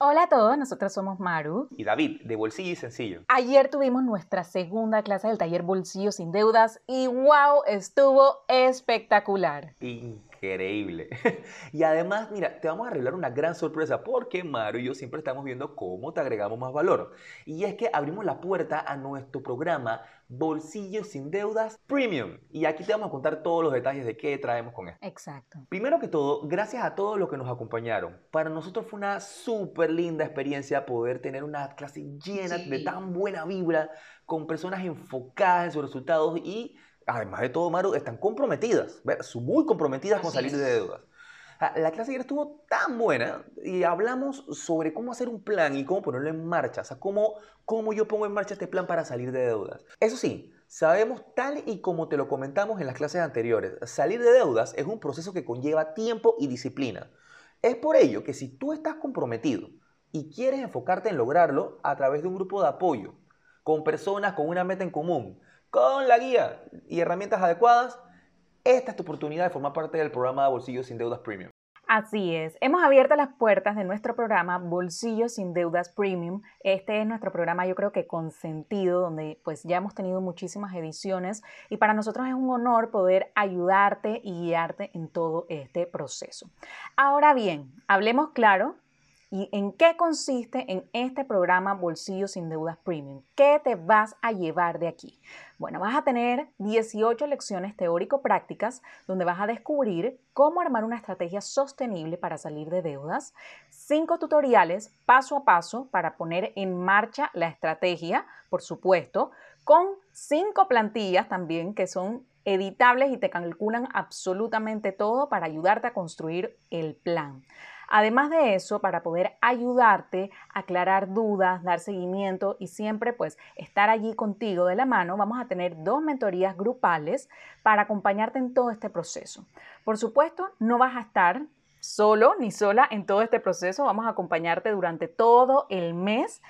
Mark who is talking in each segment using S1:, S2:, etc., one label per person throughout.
S1: Hola a todos, nosotros somos Maru.
S2: Y David, de Bolsillo y Sencillo.
S1: Ayer tuvimos nuestra segunda clase del taller Bolsillo sin deudas y wow, estuvo espectacular.
S2: Increíble. Y además, mira, te vamos a arreglar una gran sorpresa porque Maru y yo siempre estamos viendo cómo te agregamos más valor. Y es que abrimos la puerta a nuestro programa Bolsillo sin Deudas Premium. Y aquí te vamos a contar todos los detalles de qué traemos con esto.
S1: Exacto.
S2: Primero que todo, gracias a todos los que nos acompañaron. Para nosotros fue una súper linda experiencia poder tener una clase llena de tan buena vibra, con personas enfocadas en sus resultados y, además de todo, Maru, están comprometidas. Son muy comprometidas con salir de deudas. Ah, La clase ayer estuvo tan buena y hablamos sobre cómo hacer un plan y cómo ponerlo en marcha, o sea, cómo, cómo yo pongo en marcha este plan para salir de deudas. Eso sí, sabemos tal y como te lo comentamos en las clases anteriores, salir de deudas es un proceso que conlleva tiempo y disciplina. Es por ello que si tú estás comprometido y quieres enfocarte en lograrlo a través de un grupo de apoyo, con personas con una meta en común, con la guía y herramientas adecuadas, esta es tu oportunidad de formar parte del programa de Bolsillo sin Deudas Premium.
S1: Así es, hemos abierto las puertas de nuestro programa Bolsillo sin Deudas Premium. Este es nuestro programa yo creo que consentido, donde pues ya hemos tenido muchísimas ediciones y para nosotros es un honor poder ayudarte y guiarte en todo este proceso. Ahora bien, hablemos claro ¿Y en qué consiste en este programa Bolsillo sin Deudas Premium? ¿Qué te vas a llevar de aquí? Bueno, vas a tener 18 lecciones teórico-prácticas donde vas a descubrir cómo armar una estrategia sostenible para salir de deudas, 5 tutoriales paso a paso para poner en marcha la estrategia, por supuesto, con 5 plantillas también que son editables y te calculan absolutamente todo para ayudarte a construir el plan. Además de eso, para poder ayudarte aclarar dudas, dar seguimiento y siempre pues estar allí contigo de la mano, vamos a tener dos mentorías grupales para acompañarte en todo este proceso. Por supuesto, no vas a estar solo ni sola en todo este proceso, vamos a acompañarte durante todo el mes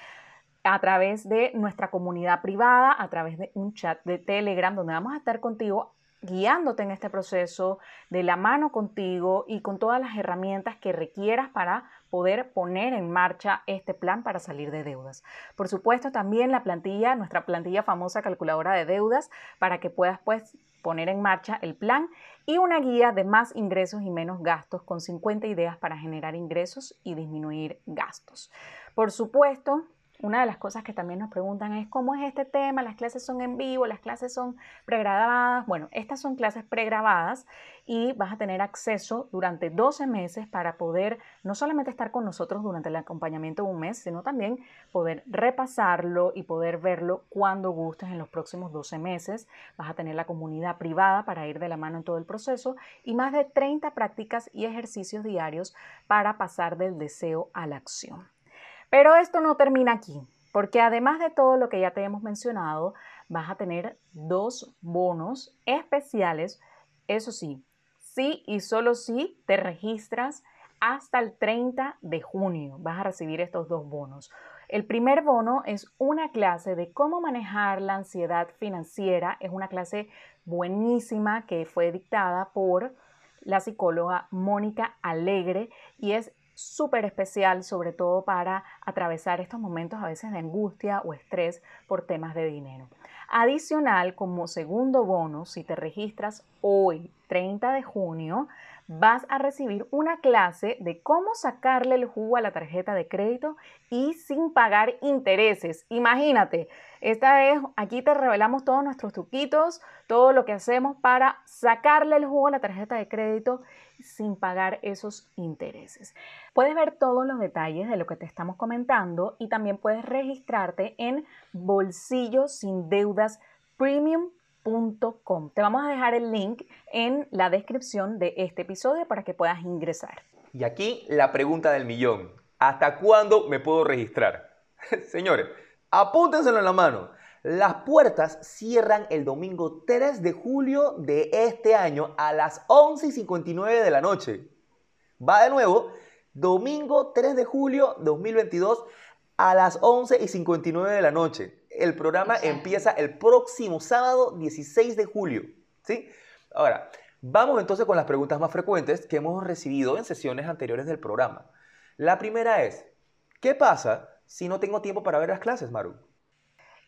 S1: a través de nuestra comunidad privada, a través de un chat de Telegram, donde vamos a estar contigo guiándote en este proceso de la mano contigo y con todas las herramientas que requieras para poder poner en marcha este plan para salir de deudas. Por supuesto, también la plantilla, nuestra plantilla famosa calculadora de deudas, para que puedas pues poner en marcha el plan y una guía de más ingresos y menos gastos con 50 ideas para generar ingresos y disminuir gastos. Por supuesto, una de las cosas que también nos preguntan es cómo es este tema, las clases son en vivo, las clases son pregrabadas. Bueno, estas son clases pregrabadas y vas a tener acceso durante 12 meses para poder no solamente estar con nosotros durante el acompañamiento de un mes, sino también poder repasarlo y poder verlo cuando gustes en los próximos 12 meses. Vas a tener la comunidad privada para ir de la mano en todo el proceso y más de 30 prácticas y ejercicios diarios para pasar del deseo a la acción. Pero esto no termina aquí, porque además de todo lo que ya te hemos mencionado, vas a tener dos bonos especiales, eso sí, sí y solo si te registras hasta el 30 de junio. Vas a recibir estos dos bonos. El primer bono es una clase de cómo manejar la ansiedad financiera. Es una clase buenísima que fue dictada por la psicóloga Mónica Alegre y es súper especial, sobre todo para atravesar estos momentos a veces de angustia o estrés por temas de dinero. Adicional, como segundo bono, si te registras hoy, 30 de junio, vas a recibir una clase de cómo sacarle el jugo a la tarjeta de crédito y sin pagar intereses. Imagínate, esta es, aquí te revelamos todos nuestros truquitos, todo lo que hacemos para sacarle el jugo a la tarjeta de crédito sin pagar esos intereses. Puedes ver todos los detalles de lo que te estamos comentando y también puedes registrarte en bolsillo sin deudas premium te vamos a dejar el link en la descripción de este episodio para que puedas ingresar.
S2: Y aquí la pregunta del millón. ¿Hasta cuándo me puedo registrar? Señores, apúntenselo en la mano. Las puertas cierran el domingo 3 de julio de este año a las 11 y 59 de la noche. Va de nuevo, domingo 3 de julio 2022 a las 11 y 59 de la noche. El programa empieza el próximo sábado 16 de julio. ¿sí? Ahora, vamos entonces con las preguntas más frecuentes que hemos recibido en sesiones anteriores del programa. La primera es, ¿qué pasa si no tengo tiempo para ver las clases, Maru?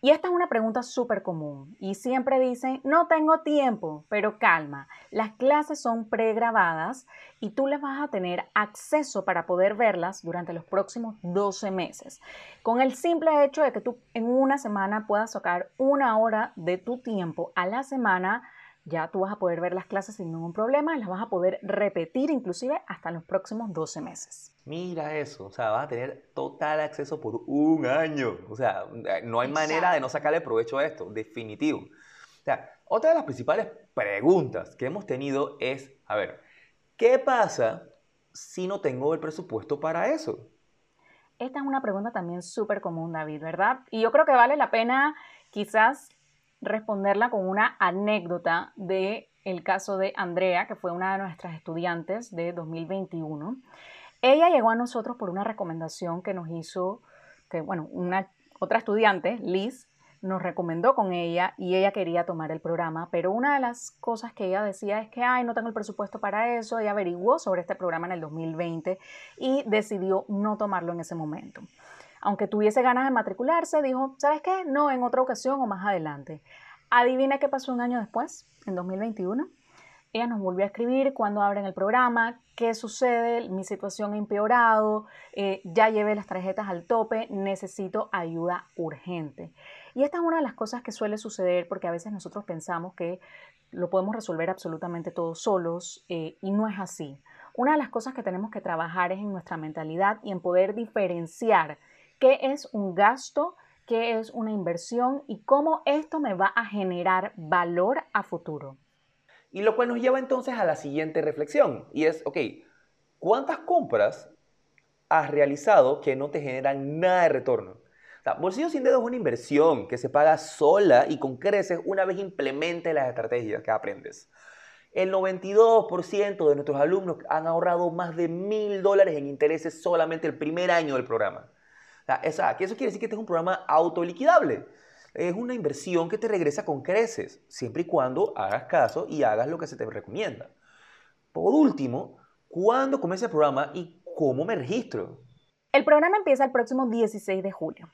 S1: Y esta es una pregunta súper común y siempre dicen, no tengo tiempo, pero calma, las clases son pregrabadas y tú les vas a tener acceso para poder verlas durante los próximos 12 meses. Con el simple hecho de que tú en una semana puedas sacar una hora de tu tiempo a la semana, ya tú vas a poder ver las clases sin ningún problema, las vas a poder repetir inclusive hasta los próximos 12 meses.
S2: Mira eso, o sea, vas a tener total acceso por un año. O sea, no hay manera de no sacarle provecho a esto, definitivo. O sea, otra de las principales preguntas que hemos tenido es, a ver, ¿qué pasa si no tengo el presupuesto para eso?
S1: Esta es una pregunta también súper común, David, ¿verdad? Y yo creo que vale la pena quizás responderla con una anécdota de el caso de Andrea, que fue una de nuestras estudiantes de 2021. Ella llegó a nosotros por una recomendación que nos hizo, que bueno, una otra estudiante, Liz, nos recomendó con ella y ella quería tomar el programa, pero una de las cosas que ella decía es que, ay, no tengo el presupuesto para eso, ella averiguó sobre este programa en el 2020 y decidió no tomarlo en ese momento aunque tuviese ganas de matricularse, dijo, ¿sabes qué? No, en otra ocasión o más adelante. Adivina qué pasó un año después, en 2021. Ella nos volvió a escribir cuando abren el programa, qué sucede, mi situación ha empeorado, eh, ya llevé las tarjetas al tope, necesito ayuda urgente. Y esta es una de las cosas que suele suceder porque a veces nosotros pensamos que lo podemos resolver absolutamente todos solos eh, y no es así. Una de las cosas que tenemos que trabajar es en nuestra mentalidad y en poder diferenciar qué es un gasto, qué es una inversión y cómo esto me va a generar valor a futuro.
S2: Y lo cual nos lleva entonces a la siguiente reflexión y es, ok, ¿cuántas compras has realizado que no te generan nada de retorno? O bolsillo sin dedo es una inversión que se paga sola y con creces una vez implementes las estrategias que aprendes. El 92% de nuestros alumnos han ahorrado más de mil dólares en intereses solamente el primer año del programa que eso quiere decir que este es un programa autoliquidable. Es una inversión que te regresa con creces, siempre y cuando hagas caso y hagas lo que se te recomienda. Por último, ¿cuándo comienza el programa y cómo me registro?
S1: El programa empieza el próximo 16 de julio.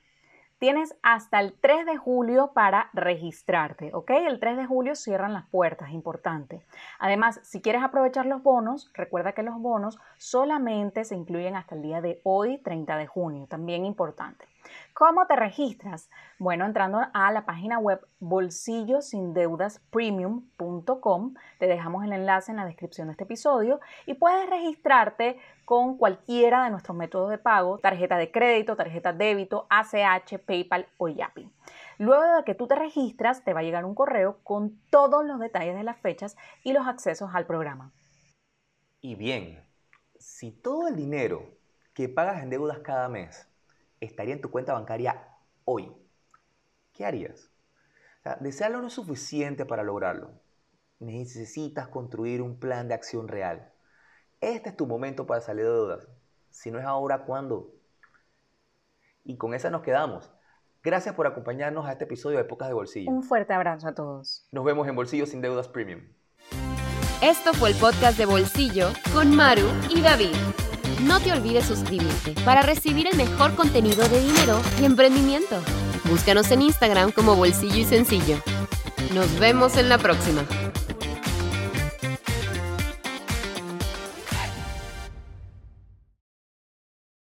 S1: Tienes hasta el 3 de julio para registrarte, ¿ok? El 3 de julio cierran las puertas, importante. Además, si quieres aprovechar los bonos, recuerda que los bonos solamente se incluyen hasta el día de hoy, 30 de junio, también importante. ¿Cómo te registras? Bueno, entrando a la página web bolsillosindeudaspremium.com, te dejamos el enlace en la descripción de este episodio y puedes registrarte con cualquiera de nuestros métodos de pago, tarjeta de crédito, tarjeta débito, ACH, PayPal o Yapi. Luego de que tú te registras, te va a llegar un correo con todos los detalles de las fechas y los accesos al programa.
S2: Y bien, si todo el dinero que pagas en deudas cada mes estaría en tu cuenta bancaria hoy, ¿qué harías? O sea, desearlo no es suficiente para lograrlo. Necesitas construir un plan de acción real. Este es tu momento para salir de deudas. Si no es ahora, ¿cuándo? Y con esa nos quedamos. Gracias por acompañarnos a este episodio de Épocas de Bolsillo.
S1: Un fuerte abrazo a todos.
S2: Nos vemos en Bolsillo sin Deudas Premium.
S3: Esto fue el podcast de Bolsillo con Maru y David. No te olvides suscribirte para recibir el mejor contenido de dinero y emprendimiento. Búscanos en Instagram como Bolsillo y Sencillo. Nos vemos en la próxima.